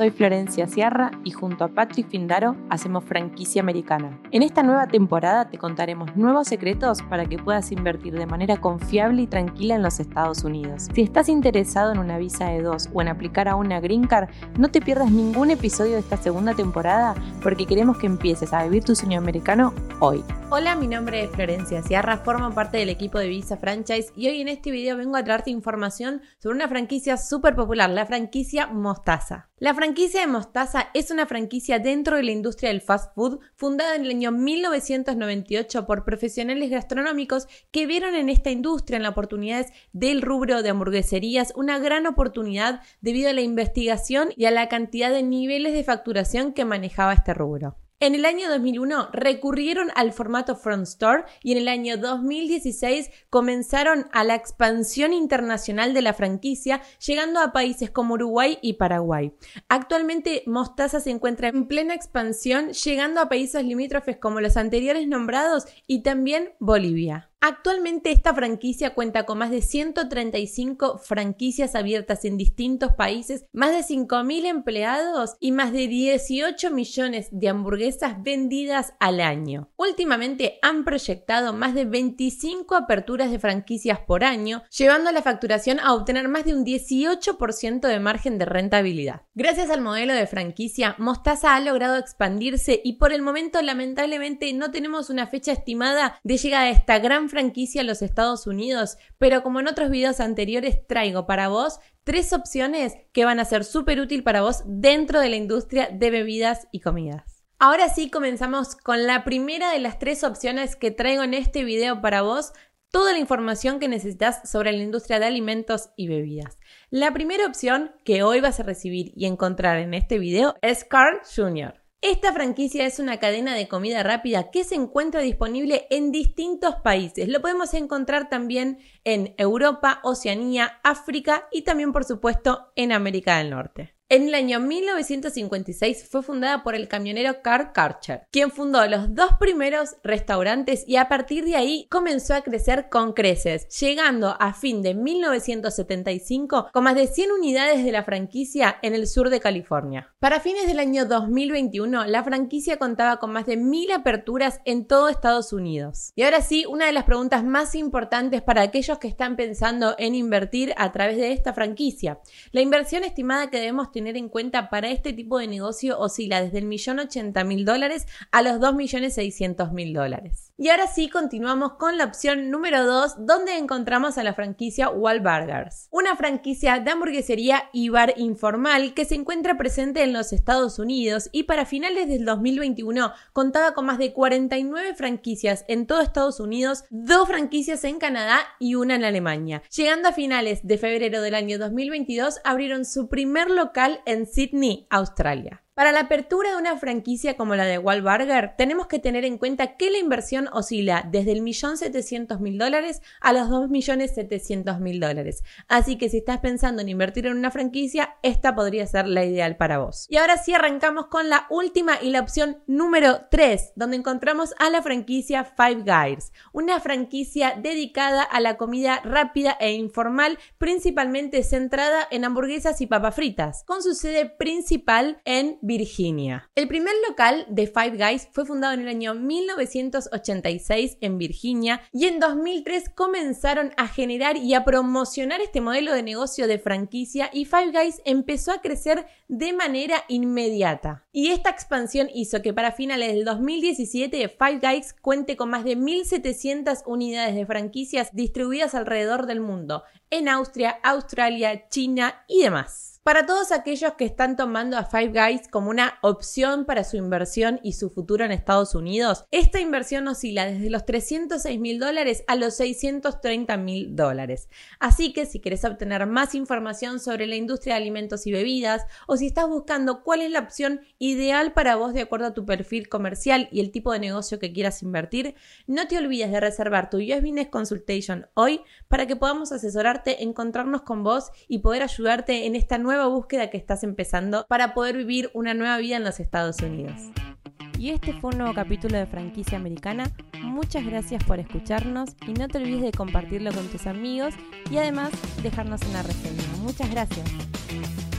soy Florencia Sierra y junto a Patrick Findaro hacemos franquicia americana. En esta nueva temporada te contaremos nuevos secretos para que puedas invertir de manera confiable y tranquila en los Estados Unidos. Si estás interesado en una visa de dos o en aplicar a una Green Card, no te pierdas ningún episodio de esta segunda temporada porque queremos que empieces a vivir tu sueño americano hoy. Hola, mi nombre es Florencia Sierra, formo parte del equipo de Visa Franchise y hoy en este video vengo a traerte información sobre una franquicia súper popular, la franquicia Mostaza. La franquicia de Mostaza es una franquicia dentro de la industria del fast food fundada en el año 1998 por profesionales gastronómicos que vieron en esta industria, en las oportunidades del rubro de hamburgueserías, una gran oportunidad debido a la investigación y a la cantidad de niveles de facturación que manejaba este rubro. En el año 2001 recurrieron al formato Front Store y en el año 2016 comenzaron a la expansión internacional de la franquicia, llegando a países como Uruguay y Paraguay. Actualmente Mostaza se encuentra en plena expansión, llegando a países limítrofes como los anteriores nombrados y también Bolivia. Actualmente esta franquicia cuenta con más de 135 franquicias abiertas en distintos países, más de 5.000 empleados y más de 18 millones de hamburguesas vendidas al año. Últimamente han proyectado más de 25 aperturas de franquicias por año, llevando la facturación a obtener más de un 18% de margen de rentabilidad. Gracias al modelo de franquicia, Mostaza ha logrado expandirse y por el momento lamentablemente no tenemos una fecha estimada de llegada a esta gran franquicia a los Estados Unidos, pero como en otros videos anteriores traigo para vos tres opciones que van a ser súper útil para vos dentro de la industria de bebidas y comidas. Ahora sí comenzamos con la primera de las tres opciones que traigo en este video para vos, toda la información que necesitas sobre la industria de alimentos y bebidas. La primera opción que hoy vas a recibir y encontrar en este video es Carl Jr. Esta franquicia es una cadena de comida rápida que se encuentra disponible en distintos países. Lo podemos encontrar también en Europa, Oceanía, África y también por supuesto en América del Norte. En el año 1956 fue fundada por el camionero Carl Karcher, quien fundó los dos primeros restaurantes y a partir de ahí comenzó a crecer con creces, llegando a fin de 1975 con más de 100 unidades de la franquicia en el sur de California. Para fines del año 2021, la franquicia contaba con más de 1000 aperturas en todo Estados Unidos. Y ahora sí, una de las preguntas más importantes para aquellos que están pensando en invertir a través de esta franquicia. La inversión estimada que debemos tener tener en cuenta para este tipo de negocio oscila desde el millón ochenta mil dólares a los dos millones seiscientos mil dólares. Y ahora sí, continuamos con la opción número 2, donde encontramos a la franquicia Wahlburgers, una franquicia de hamburguesería y bar informal que se encuentra presente en los Estados Unidos y para finales del 2021 contaba con más de 49 franquicias en todo Estados Unidos, dos franquicias en Canadá y una en Alemania. Llegando a finales de febrero del año 2022, abrieron su primer local en Sydney, Australia. Para la apertura de una franquicia como la de Wahlburger, tenemos que tener en cuenta que la inversión oscila desde el millón setecientos mil dólares a los dos millones setecientos mil dólares. Así que si estás pensando en invertir en una franquicia, esta podría ser la ideal para vos. Y ahora sí arrancamos con la última y la opción número 3, donde encontramos a la franquicia Five Guys, una franquicia dedicada a la comida rápida e informal, principalmente centrada en hamburguesas y papas fritas, con su sede principal en Virginia. El primer local de Five Guys fue fundado en el año 1986 en Virginia y en 2003 comenzaron a generar y a promocionar este modelo de negocio de franquicia y Five Guys empezó a crecer de manera inmediata. Y esta expansión hizo que para finales del 2017 Five Guys cuente con más de 1.700 unidades de franquicias distribuidas alrededor del mundo, en Austria, Australia, China y demás. Para todos aquellos que están tomando a Five Guys como una opción para su inversión y su futuro en Estados Unidos, esta inversión oscila desde los 306 mil dólares a los 630 mil dólares. Así que si quieres obtener más información sobre la industria de alimentos y bebidas o si estás buscando cuál es la opción ideal para vos de acuerdo a tu perfil comercial y el tipo de negocio que quieras invertir, no te olvides de reservar tu US Business Consultation hoy para que podamos asesorarte, encontrarnos con vos y poder ayudarte en esta nueva nueva búsqueda que estás empezando para poder vivir una nueva vida en los Estados Unidos. Y este fue un nuevo capítulo de Franquicia Americana. Muchas gracias por escucharnos y no te olvides de compartirlo con tus amigos y además dejarnos una reseña. Muchas gracias.